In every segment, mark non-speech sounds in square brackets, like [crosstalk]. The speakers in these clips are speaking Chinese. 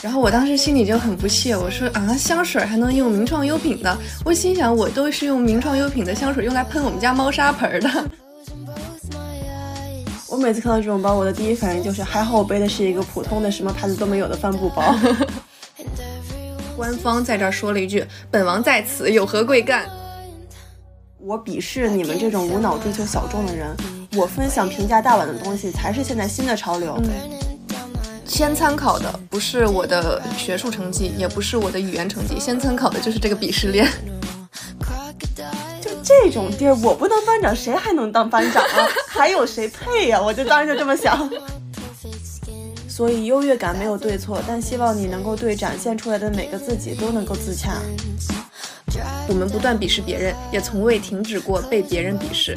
然后我当时心里就很不屑，我说啊，香水还能用名创优品的？我心想，我都是用名创优品的香水用来喷我们家猫砂盆的。[laughs] 我每次看到这种包，我的第一反应就是还好我背的是一个普通的什么牌子都没有的帆布包。[laughs] 官方在这儿说了一句：“本王在此，有何贵干？”我鄙视你们这种无脑追求小众的人。我分享评价大碗的东西才是现在新的潮流。先参考的不是我的学术成绩，也不是我的语言成绩，先参考的就是这个鄙视链。[laughs] 就这种地儿，我不当班长，谁还能当班长啊？[laughs] 还有谁配呀？我就当时就这么想。[laughs] 所以优越感没有对错，但希望你能够对展现出来的每个自己都能够自洽。我们不断鄙视别人，也从未停止过被别人鄙视。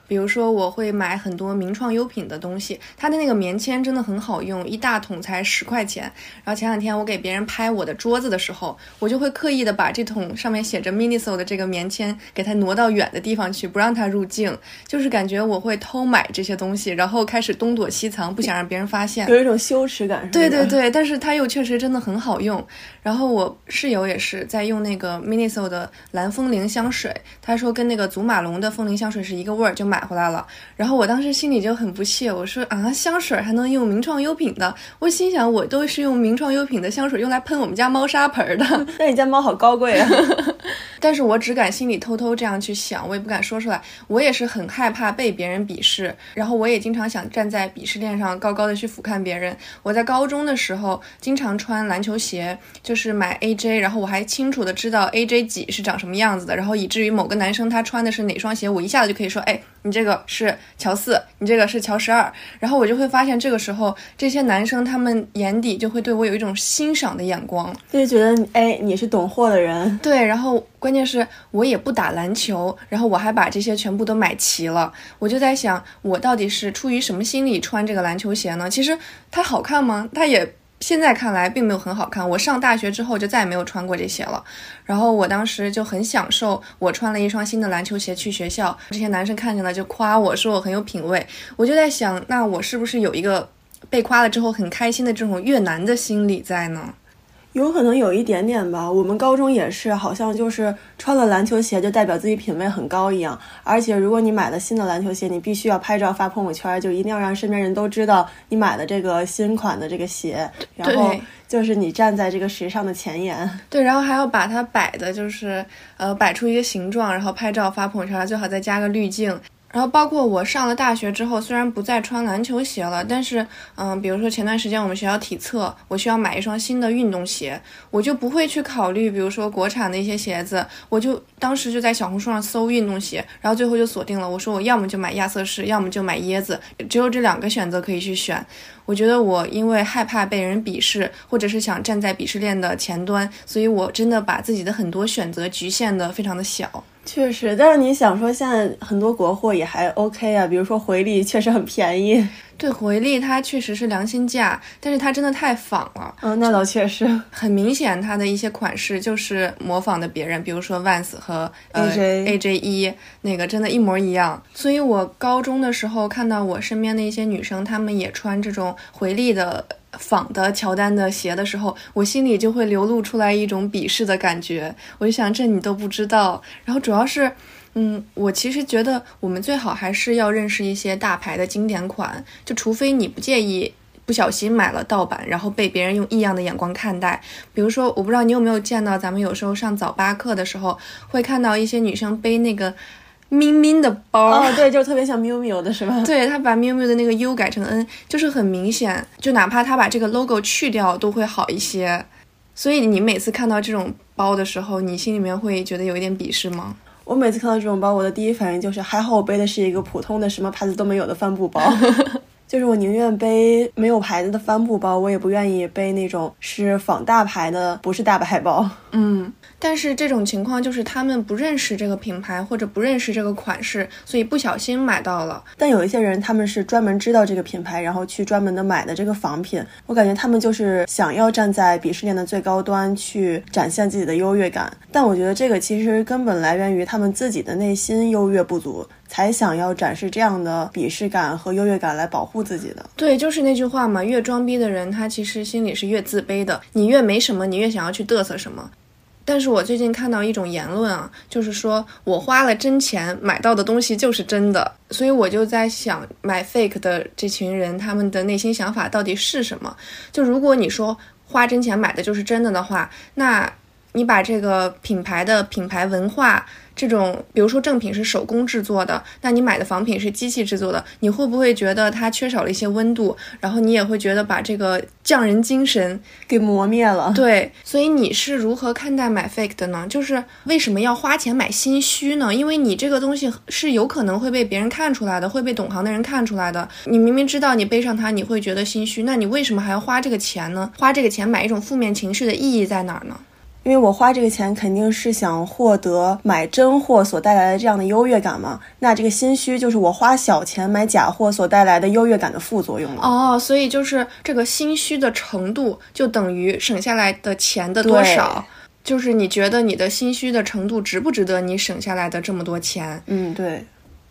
比如说，我会买很多名创优品的东西，它的那个棉签真的很好用，一大桶才十块钱。然后前两天我给别人拍我的桌子的时候，我就会刻意的把这桶上面写着 Miniso 的这个棉签给它挪到远的地方去，不让它入镜，就是感觉我会偷买这些东西，然后开始东躲西藏，不想让别人发现，有一种羞耻感。对对对，但是它又确实真的很好用。然后我室友也是在用那个 Miniso 的蓝风铃香水，他说跟那个祖马龙的风铃香水是一个味儿，就买。回来了，然后我当时心里就很不屑，我说啊，香水还能用名创优品的？我心想，我都是用名创优品的香水用来喷我们家猫砂盆的。[laughs] 那你家猫好高贵啊！[laughs] 但是我只敢心里偷偷这样去想，我也不敢说出来。我也是很害怕被别人鄙视，然后我也经常想站在鄙视链上高高的去俯瞰别人。我在高中的时候经常穿篮球鞋，就是买 AJ，然后我还清楚的知道 AJ 几是长什么样子的，然后以至于某个男生他穿的是哪双鞋，我一下子就可以说，哎。你这个是乔四，你这个是乔十二，然后我就会发现，这个时候这些男生他们眼底就会对我有一种欣赏的眼光，就觉得哎，你是懂货的人。对，然后关键是我也不打篮球，然后我还把这些全部都买齐了，我就在想，我到底是出于什么心理穿这个篮球鞋呢？其实它好看吗？它也。现在看来并没有很好看。我上大学之后就再也没有穿过这些了。然后我当时就很享受，我穿了一双新的篮球鞋去学校，这些男生看见了就夸我说我很有品味。我就在想，那我是不是有一个被夸了之后很开心的这种越南的心理在呢？有可能有一点点吧，我们高中也是，好像就是穿了篮球鞋就代表自己品味很高一样。而且如果你买了新的篮球鞋，你必须要拍照发朋友圈，就一定要让身边人都知道你买的这个新款的这个鞋，然后就是你站在这个时尚的前沿。对，然后还要把它摆的，就是呃摆出一个形状，然后拍照发朋友圈，最好再加个滤镜。然后包括我上了大学之后，虽然不再穿篮球鞋了，但是，嗯，比如说前段时间我们学校体测，我需要买一双新的运动鞋，我就不会去考虑，比如说国产的一些鞋子，我就当时就在小红书上搜运动鞋，然后最后就锁定了，我说我要么就买亚瑟士，要么就买椰子，只有这两个选择可以去选。我觉得我因为害怕被人鄙视，或者是想站在鄙视链的前端，所以我真的把自己的很多选择局限的非常的小。确实，但是你想说，现在很多国货也还 OK 啊，比如说回力确实很便宜。[laughs] 对，回力它确实是良心价，但是它真的太仿了。嗯，那倒确实，很明显它的一些款式就是模仿的别人，比如说 Vans 和呃 AJ 一那个真的一模一样。所以我高中的时候看到我身边的一些女生，她们也穿这种回力的。仿的乔丹的鞋的时候，我心里就会流露出来一种鄙视的感觉。我就想，这你都不知道。然后主要是，嗯，我其实觉得我们最好还是要认识一些大牌的经典款，就除非你不介意不小心买了盗版，然后被别人用异样的眼光看待。比如说，我不知道你有没有见到，咱们有时候上早八课的时候，会看到一些女生背那个。咪咪的包哦，对，就特别像 miu miu 的是吧？对他把 miu miu 的那个 U 改成 N，就是很明显，就哪怕他把这个 logo 去掉都会好一些。所以你每次看到这种包的时候，你心里面会觉得有一点鄙视吗？我每次看到这种包，我的第一反应就是还好我背的是一个普通的什么牌子都没有的帆布包。[laughs] 就是我宁愿背没有牌子的帆布包，我也不愿意背那种是仿大牌的，不是大牌包。嗯，但是这种情况就是他们不认识这个品牌或者不认识这个款式，所以不小心买到了。但有一些人他们是专门知道这个品牌，然后去专门的买的这个仿品。我感觉他们就是想要站在鄙视链的最高端去展现自己的优越感。但我觉得这个其实根本来源于他们自己的内心优越不足。才想要展示这样的鄙视感和优越感来保护自己的。对，就是那句话嘛，越装逼的人，他其实心里是越自卑的。你越没什么，你越想要去嘚瑟什么。但是我最近看到一种言论啊，就是说我花了真钱买到的东西就是真的，所以我就在想，买 fake 的这群人，他们的内心想法到底是什么？就如果你说花真钱买的就是真的的话，那你把这个品牌的品牌文化。这种，比如说正品是手工制作的，那你买的仿品是机器制作的，你会不会觉得它缺少了一些温度？然后你也会觉得把这个匠人精神给磨灭了。对，所以你是如何看待买 fake 的呢？就是为什么要花钱买心虚呢？因为你这个东西是有可能会被别人看出来的，会被懂行的人看出来的。你明明知道你背上它你会觉得心虚，那你为什么还要花这个钱呢？花这个钱买一种负面情绪的意义在哪儿呢？因为我花这个钱肯定是想获得买真货所带来的这样的优越感嘛，那这个心虚就是我花小钱买假货所带来的优越感的副作用了。哦，所以就是这个心虚的程度就等于省下来的钱的多少，就是你觉得你的心虚的程度值不值得你省下来的这么多钱？嗯，对。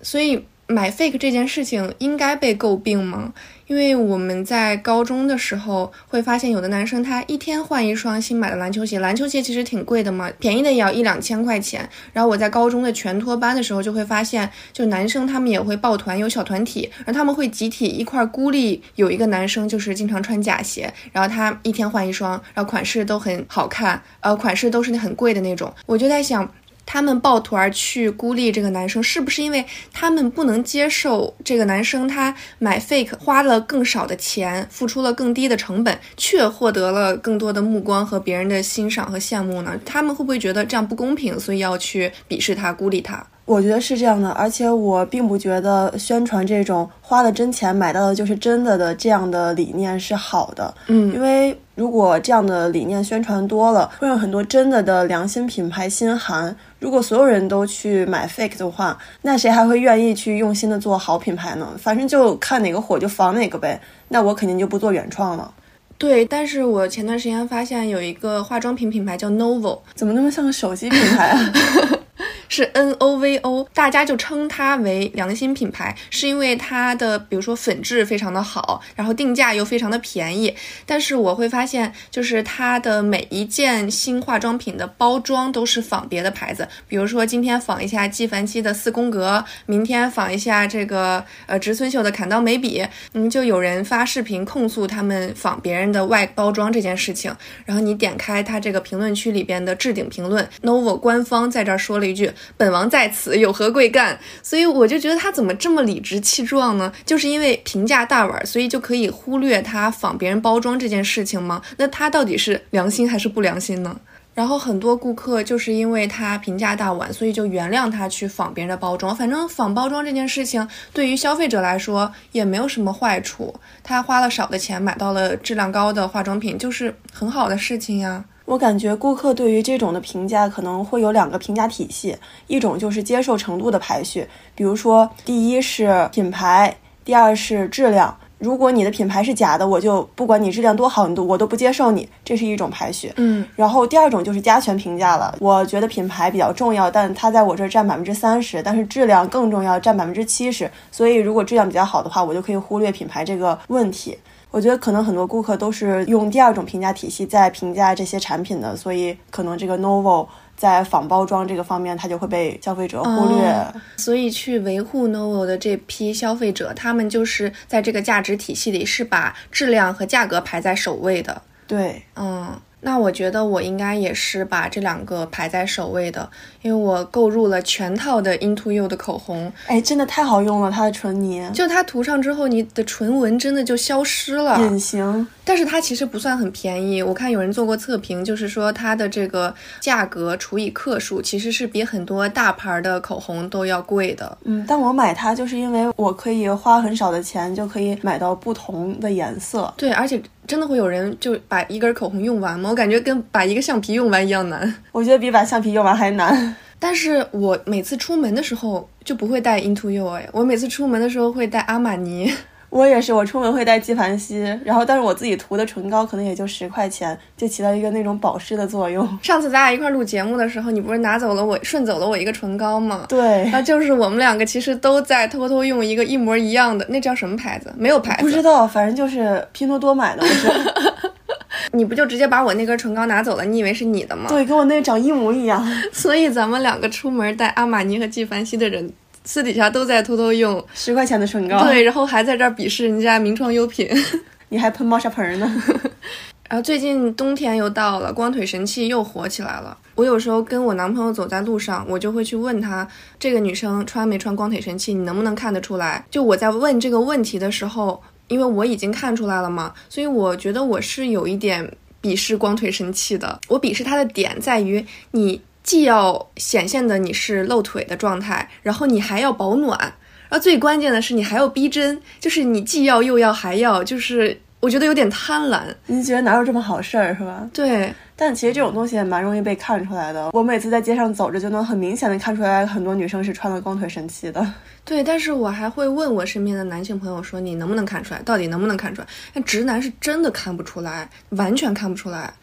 所以买 fake 这件事情应该被诟病吗？因为我们在高中的时候会发现，有的男生他一天换一双新买的篮球鞋，篮球鞋其实挺贵的嘛，便宜的也要一两千块钱。然后我在高中的全托班的时候就会发现，就男生他们也会抱团，有小团体，然后他们会集体一块孤立有一个男生就是经常穿假鞋，然后他一天换一双，然后款式都很好看，呃，款式都是那很贵的那种。我就在想。他们抱团去孤立这个男生，是不是因为他们不能接受这个男生他买 fake 花了更少的钱，付出了更低的成本，却获得了更多的目光和别人的欣赏和羡慕呢？他们会不会觉得这样不公平，所以要去鄙视他、孤立他？我觉得是这样的，而且我并不觉得宣传这种花了真钱买到的就是真的的这样的理念是好的。嗯，因为如果这样的理念宣传多了，会让很多真的的良心品牌心寒。如果所有人都去买 fake 的话，那谁还会愿意去用心的做好品牌呢？反正就看哪个火就仿哪个呗。那我肯定就不做原创了。对，但是我前段时间发现有一个化妆品品牌叫 Novo，怎么那么像个手机品牌啊？[laughs] 是 N O V O，大家就称它为良心品牌，是因为它的比如说粉质非常的好，然后定价又非常的便宜。但是我会发现，就是它的每一件新化妆品的包装都是仿别的牌子，比如说今天仿一下纪梵希的四宫格，明天仿一下这个呃植村秀的砍刀眉笔，嗯，就有人发视频控诉他们仿别人的外包装这件事情。然后你点开它这个评论区里边的置顶评论，Novo 官方在这儿说了一句。本王在此，有何贵干？所以我就觉得他怎么这么理直气壮呢？就是因为平价大碗，所以就可以忽略他仿别人包装这件事情吗？那他到底是良心还是不良心呢？然后很多顾客就是因为他平价大碗，所以就原谅他去仿别人的包装。反正仿包装这件事情对于消费者来说也没有什么坏处，他花了少的钱买到了质量高的化妆品，就是很好的事情呀。我感觉顾客对于这种的评价可能会有两个评价体系，一种就是接受程度的排序，比如说第一是品牌，第二是质量。如果你的品牌是假的，我就不管你质量多好，你都我都不接受你，这是一种排序。嗯，然后第二种就是加权评价了，我觉得品牌比较重要，但它在我这儿占百分之三十，但是质量更重要，占百分之七十。所以如果质量比较好的话，我就可以忽略品牌这个问题。我觉得可能很多顾客都是用第二种评价体系在评价这些产品的，所以可能这个 Novo 在仿包装这个方面，它就会被消费者忽略。所以去维护 Novo 的这批消费者，他们就是在这个价值体系里是把质量和价格排在首位的。对，嗯。那我觉得我应该也是把这两个排在首位的，因为我购入了全套的 Into You 的口红，哎，真的太好用了，它的唇泥，就它涂上之后，你的唇纹真的就消失了，隐形。但是它其实不算很便宜。我看有人做过测评，就是说它的这个价格除以克数，其实是比很多大牌的口红都要贵的。嗯，但我买它就是因为我可以花很少的钱就可以买到不同的颜色。对，而且真的会有人就把一根口红用完吗？我感觉跟把一个橡皮用完一样难。我觉得比把橡皮用完还难。但是我每次出门的时候就不会带 Into You 哎，我每次出门的时候会带阿玛尼。我也是，我出门会带纪梵希，然后但是我自己涂的唇膏可能也就十块钱，就起到一个那种保湿的作用。[laughs] 上次咱俩一块录节目的时候，你不是拿走了我顺走了我一个唇膏吗？对，那就是我们两个其实都在偷偷用一个一模一样的，那叫什么牌子？没有牌子，不知道，反正就是拼多多买的。我 [laughs] 你不就直接把我那根唇膏拿走了？你以为是你的吗？对，跟我那长一模一样。[laughs] 所以咱们两个出门带阿玛尼和纪梵希的人。私底下都在偷偷用十块钱的唇膏，对，然后还在这儿鄙视人家名创优品，[laughs] [laughs] 你还喷猫砂盆呢。[laughs] 然后最近冬天又到了，光腿神器又火起来了。我有时候跟我男朋友走在路上，我就会去问他，这个女生穿没穿光腿神器，你能不能看得出来？就我在问这个问题的时候，因为我已经看出来了嘛，所以我觉得我是有一点鄙视光腿神器的。我鄙视它的点在于你。既要显现的你是露腿的状态，然后你还要保暖，然后最关键的是你还要逼真，就是你既要又要还要，就是我觉得有点贪婪。你觉得哪有这么好事儿是吧？对，但其实这种东西也蛮容易被看出来的。我每次在街上走着，就能很明显的看出来很多女生是穿了光腿神器的。对，但是我还会问我身边的男性朋友说，你能不能看出来？到底能不能看出来？那直男是真的看不出来，完全看不出来。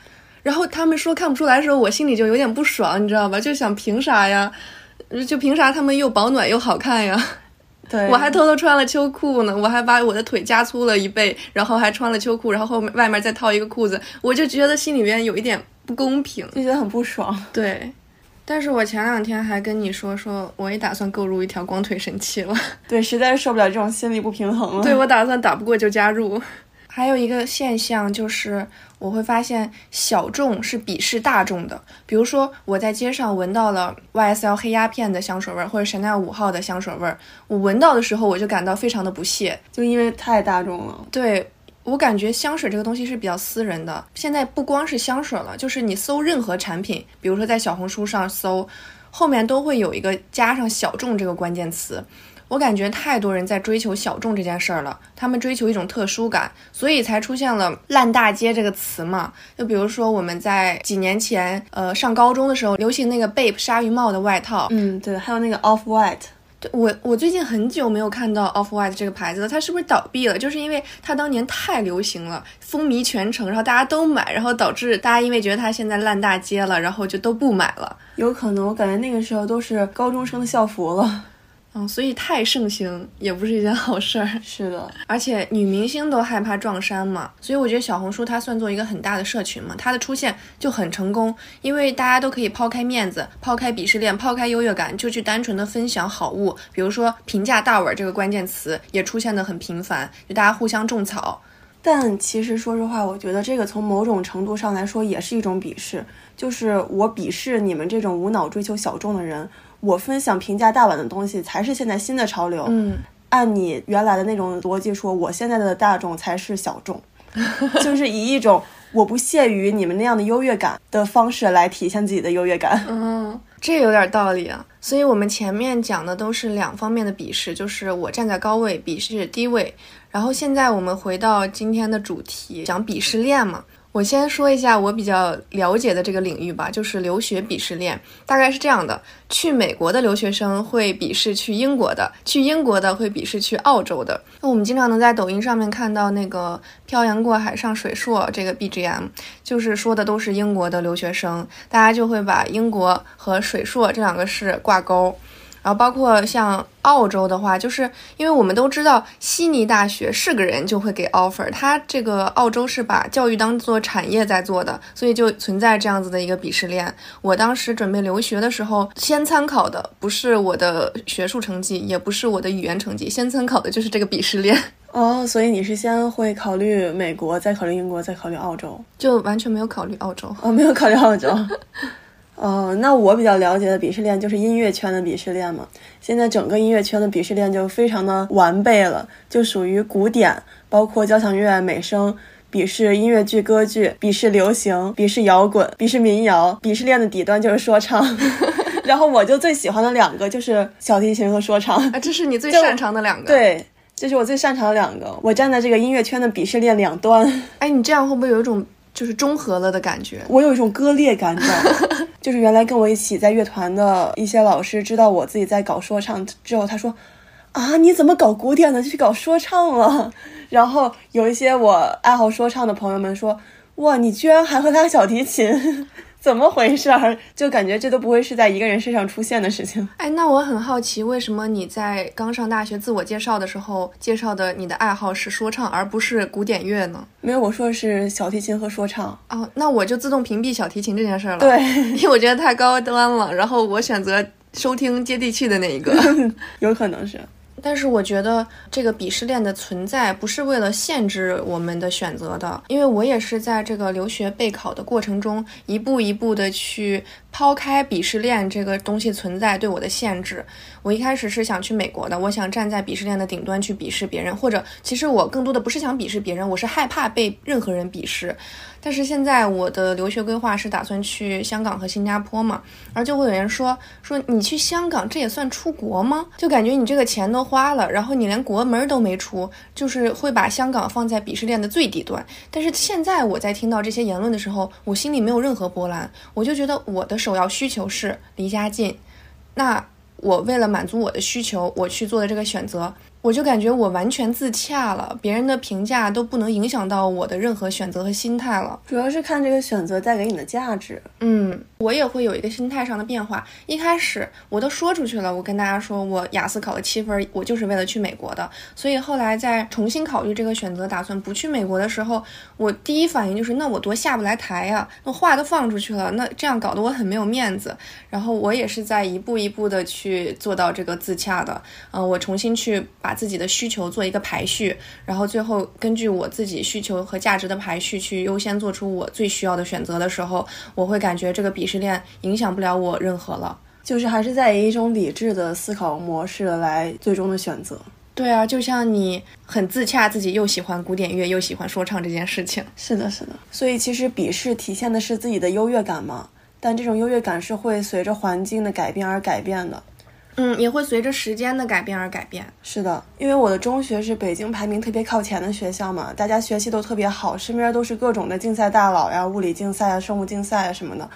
然后他们说看不出来的时候，我心里就有点不爽，你知道吧？就想凭啥呀？就凭啥他们又保暖又好看呀？对，我还偷偷穿了秋裤呢，我还把我的腿加粗了一倍，然后还穿了秋裤，然后后面外面再套一个裤子，我就觉得心里边有一点不公平，就觉得很不爽。对，但是我前两天还跟你说，说我也打算购入一条光腿神器了。对，实在是受不了这种心理不平衡了。对，我打算打不过就加入。还有一个现象就是，我会发现小众是鄙视大众的。比如说，我在街上闻到了 YSL 黑鸦片的香水味儿，或者 Chanel 五号的香水味儿，我闻到的时候我就感到非常的不屑，就因为太大众了。对我感觉香水这个东西是比较私人的。现在不光是香水了，就是你搜任何产品，比如说在小红书上搜，后面都会有一个加上小众这个关键词。我感觉太多人在追求小众这件事儿了，他们追求一种特殊感，所以才出现了“烂大街”这个词嘛。就比如说我们在几年前，呃，上高中的时候，流行那个 Bape 鲨鱼帽的外套，嗯，对，还有那个 Off White。对我，我最近很久没有看到 Off White 这个牌子了，它是不是倒闭了？就是因为它当年太流行了，风靡全城，然后大家都买，然后导致大家因为觉得它现在烂大街了，然后就都不买了。有可能，我感觉那个时候都是高中生的校服了。嗯，所以太盛行也不是一件好事儿。是的，而且女明星都害怕撞衫嘛，所以我觉得小红书它算作一个很大的社群嘛，它的出现就很成功，因为大家都可以抛开面子、抛开鄙视链、抛开优越感，就去单纯的分享好物。比如说评价大碗这个关键词也出现的很频繁，就大家互相种草。但其实说实话，我觉得这个从某种程度上来说也是一种鄙视，就是我鄙视你们这种无脑追求小众的人。我分享评价大碗的东西才是现在新的潮流。嗯，按你原来的那种逻辑说，我现在的大众才是小众，[laughs] 就是以一种我不屑于你们那样的优越感的方式来体现自己的优越感。嗯，这有点道理啊。所以我们前面讲的都是两方面的鄙视，就是我站在高位鄙视低位。然后现在我们回到今天的主题，讲鄙视链嘛。我先说一下我比较了解的这个领域吧，就是留学鄙视链，大概是这样的：去美国的留学生会鄙视去英国的，去英国的会鄙视去澳洲的。那我们经常能在抖音上面看到那个“漂洋过海上水硕”这个 BGM，就是说的都是英国的留学生，大家就会把英国和水硕这两个市挂钩。然后包括像澳洲的话，就是因为我们都知道悉尼大学是个人就会给 offer，它这个澳洲是把教育当做产业在做的，所以就存在这样子的一个鄙视链。我当时准备留学的时候，先参考的不是我的学术成绩，也不是我的语言成绩，先参考的就是这个鄙视链。[laughs] 哦，所以你是先会考虑美国，再考虑英国，再考虑澳洲，就完全没有考虑澳洲。哦，没有考虑澳洲。[laughs] 哦，那我比较了解的鄙视链就是音乐圈的鄙视链嘛。现在整个音乐圈的鄙视链就非常的完备了，就属于古典，包括交响乐、美声、鄙视音乐剧、歌剧，鄙视流行，鄙视摇滚，鄙视民谣，鄙视链的底端就是说唱。[laughs] 然后我就最喜欢的两个就是小提琴和说唱啊，这是你最擅长的两个。对，这是我最擅长的两个。我站在这个音乐圈的鄙视链两端。哎，你这样会不会有一种就是中和了的感觉？我有一种割裂感？[laughs] 就是原来跟我一起在乐团的一些老师知道我自己在搞说唱之后，他说：“啊，你怎么搞古典的就去搞说唱了？”然后有一些我爱好说唱的朋友们说：“哇，你居然还会拉小提琴！”怎么回事儿？就感觉这都不会是在一个人身上出现的事情。哎，那我很好奇，为什么你在刚上大学自我介绍的时候，介绍的你的爱好是说唱，而不是古典乐呢？没有，我说的是小提琴和说唱。哦，那我就自动屏蔽小提琴这件事了。对，[laughs] 因为我觉得太高端了。然后我选择收听接地气的那一个，[laughs] 有可能是。但是我觉得这个鄙视链的存在不是为了限制我们的选择的，因为我也是在这个留学备考的过程中，一步一步的去抛开鄙视链这个东西存在对我的限制。我一开始是想去美国的，我想站在鄙视链的顶端去鄙视别人，或者其实我更多的不是想鄙视别人，我是害怕被任何人鄙视。但是现在我的留学规划是打算去香港和新加坡嘛，而就会有人说说你去香港这也算出国吗？就感觉你这个钱都花了，然后你连国门都没出，就是会把香港放在鄙视链的最底端。但是现在我在听到这些言论的时候，我心里没有任何波澜，我就觉得我的首要需求是离家近，那我为了满足我的需求，我去做的这个选择。我就感觉我完全自洽了，别人的评价都不能影响到我的任何选择和心态了。主要是看这个选择带给你的价值。嗯，我也会有一个心态上的变化。一开始我都说出去了，我跟大家说我雅思考了七分，我就是为了去美国的。所以后来在重新考虑这个选择，打算不去美国的时候，我第一反应就是那我多下不来台呀，那话都放出去了，那这样搞得我很没有面子。然后我也是在一步一步的去做到这个自洽的。嗯，我重新去把。自己的需求做一个排序，然后最后根据我自己需求和价值的排序去优先做出我最需要的选择的时候，我会感觉这个比鄙视链影响不了我任何了。就是还是在以一种理智的思考模式来最终的选择。对啊，就像你很自洽，自己又喜欢古典乐又喜欢说唱这件事情。是的，是的。所以其实鄙视体现的是自己的优越感嘛，但这种优越感是会随着环境的改变而改变的。嗯，也会随着时间的改变而改变。是的，因为我的中学是北京排名特别靠前的学校嘛，大家学习都特别好，身边都是各种的竞赛大佬呀，物理竞赛啊、生物竞赛啊什么的。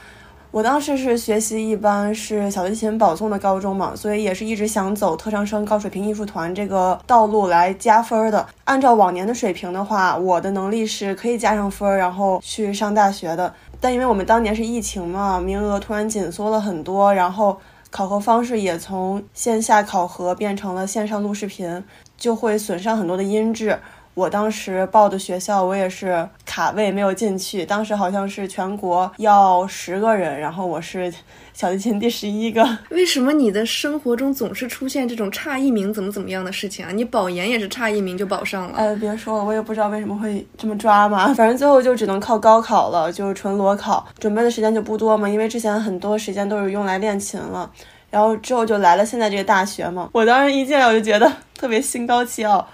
我当时是学习一般，是小提琴保送的高中嘛，所以也是一直想走特长生高水平艺术团这个道路来加分的。按照往年的水平的话，我的能力是可以加上分，然后去上大学的。但因为我们当年是疫情嘛，名额突然紧缩了很多，然后。考核方式也从线下考核变成了线上录视频，就会损伤很多的音质。我当时报的学校，我也是卡位没有进去。当时好像是全国要十个人，然后我是小提琴第十一个。[laughs] 为什么你的生活中总是出现这种差一名怎么怎么样的事情啊？你保研也是差一名就保上了。哎，别说了，我也不知道为什么会这么抓嘛。反正最后就只能靠高考了，就是纯裸考，准备的时间就不多嘛。因为之前很多时间都是用来练琴了，然后之后就来了现在这个大学嘛。我当时一进来我就觉得特别心高气傲。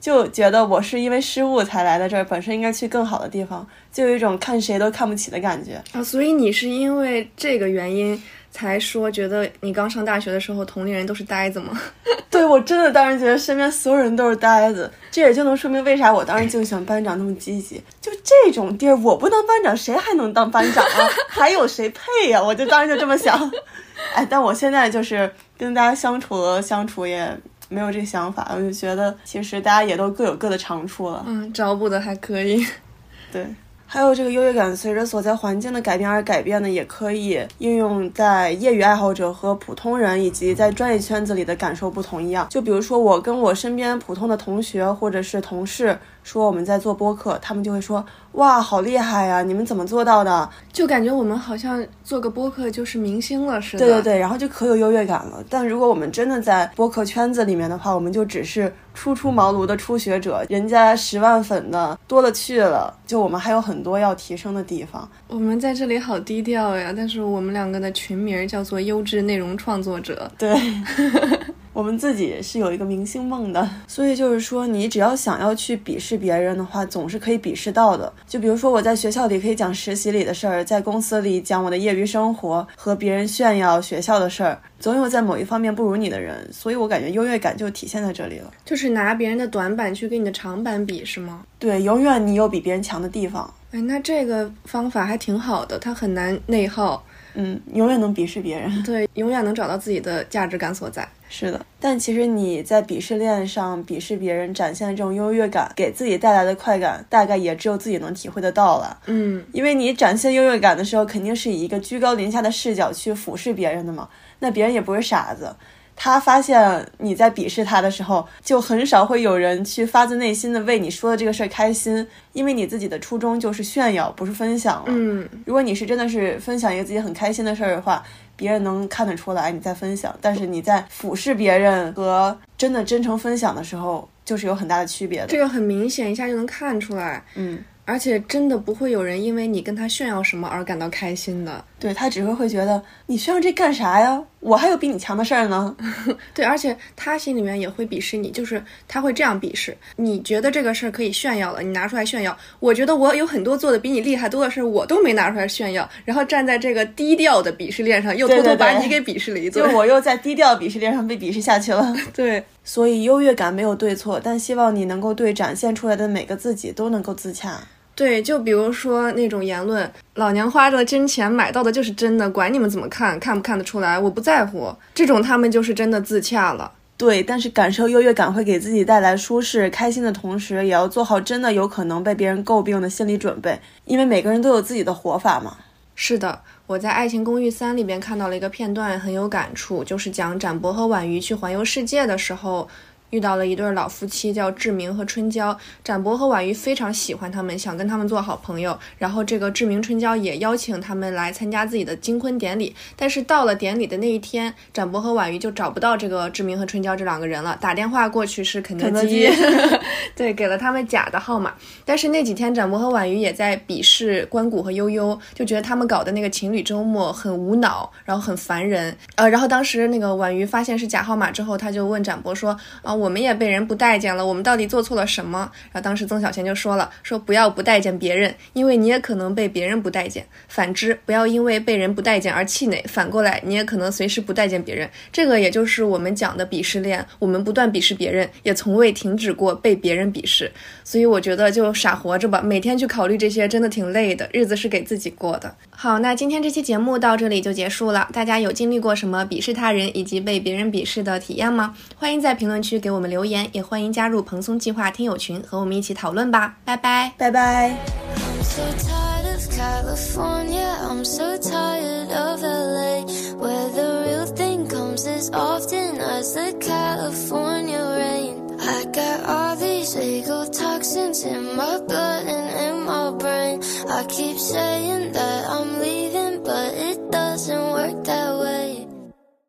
就觉得我是因为失误才来的这儿，本身应该去更好的地方，就有一种看谁都看不起的感觉啊。所以你是因为这个原因才说觉得你刚上大学的时候同龄人都是呆子吗？[laughs] [laughs] 对我真的当时觉得身边所有人都是呆子，这也就能说明为啥我当时竞选班长那么积极。就这种地儿，我不当班长，谁还能当班长啊？[laughs] 还有谁配呀？我就当时就这么想。哎，但我现在就是跟大家相处相处也。没有这个想法，我就觉得其实大家也都各有各的长处了。嗯，找补的还可以。[laughs] 对，还有这个优越感，随着所在环境的改变而改变呢，也可以应用在业余爱好者和普通人以及在专业圈子里的感受不同一样。就比如说我跟我身边普通的同学或者是同事。说我们在做播客，他们就会说哇，好厉害呀！你们怎么做到的？就感觉我们好像做个播客就是明星了似的。对对对，然后就可有优越感了。但如果我们真的在播客圈子里面的话，我们就只是初出茅庐的初学者，人家十万粉的多了去了，就我们还有很多要提升的地方。我们在这里好低调呀，但是我们两个的群名叫做优质内容创作者。对。[laughs] 我们自己是有一个明星梦的，[laughs] 所以就是说，你只要想要去鄙视别人的话，总是可以鄙视到的。就比如说，我在学校里可以讲实习里的事儿，在公司里讲我的业余生活，和别人炫耀学校的事儿，总有在某一方面不如你的人。所以我感觉优越感就体现在这里了，就是拿别人的短板去跟你的长板比，是吗？对，永远你有比别人强的地方。哎，那这个方法还挺好的，它很难内耗。嗯，永远能鄙视别人，对，永远能找到自己的价值感所在。是的，但其实你在鄙视链上鄙视别人，展现这种优越感，给自己带来的快感，大概也只有自己能体会得到了。嗯，因为你展现优越感的时候，肯定是以一个居高临下的视角去俯视别人的嘛，那别人也不是傻子。他发现你在鄙视他的时候，就很少会有人去发自内心的为你说的这个事儿开心，因为你自己的初衷就是炫耀，不是分享了。嗯，如果你是真的是分享一个自己很开心的事儿的话，别人能看得出来你在分享，但是你在俯视别人和真的真诚分享的时候，就是有很大的区别的。这个很明显，一下就能看出来。嗯。而且真的不会有人因为你跟他炫耀什么而感到开心的，对他只会会觉得你炫耀这干啥呀？我还有比你强的事儿呢。[laughs] 对，而且他心里面也会鄙视你，就是他会这样鄙视。你觉得这个事儿可以炫耀了，你拿出来炫耀。我觉得我有很多做的比你厉害多的事儿，我都没拿出来炫耀。然后站在这个低调的鄙视链上，又偷偷把你给鄙视了一顿。就我又在低调鄙视链上被鄙视下去了。[laughs] 对，所以优越感没有对错，但希望你能够对展现出来的每个自己都能够自洽。对，就比如说那种言论，老娘花着真钱买到的就是真的，管你们怎么看，看不看得出来，我不在乎。这种他们就是真的自洽了。对，但是感受优越感会给自己带来舒适、开心的同时，也要做好真的有可能被别人诟病的心理准备，因为每个人都有自己的活法嘛。是的，我在《爱情公寓三》里边看到了一个片段，很有感触，就是讲展博和婉瑜去环游世界的时候。遇到了一对老夫妻，叫志明和春娇。展博和婉瑜非常喜欢他们，想跟他们做好朋友。然后这个志明、春娇也邀请他们来参加自己的金婚典礼。但是到了典礼的那一天，展博和婉瑜就找不到这个志明和春娇这两个人了。打电话过去是肯德基，[laughs] 对，给了他们假的号码。但是那几天，展博和婉瑜也在鄙视关谷和悠悠，就觉得他们搞的那个情侣周末很无脑，然后很烦人。呃，然后当时那个婉瑜发现是假号码之后，他就问展博说：“啊。”我们也被人不待见了，我们到底做错了什么？然后当时曾小贤就说了，说不要不待见别人，因为你也可能被别人不待见；反之，不要因为被人不待见而气馁，反过来你也可能随时不待见别人。这个也就是我们讲的鄙视链，我们不断鄙视别人，也从未停止过被别人鄙视。所以我觉得就傻活着吧，每天去考虑这些真的挺累的，日子是给自己过的。好，那今天这期节目到这里就结束了。大家有经历过什么鄙视他人以及被别人鄙视的体验吗？欢迎在评论区给给我们留言，也欢迎加入蓬松计划听友群，和我们一起讨论吧。拜拜，拜拜。I got all these legal toxins in my blood and in my brain. I keep saying that I'm leaving, but it doesn't work that way.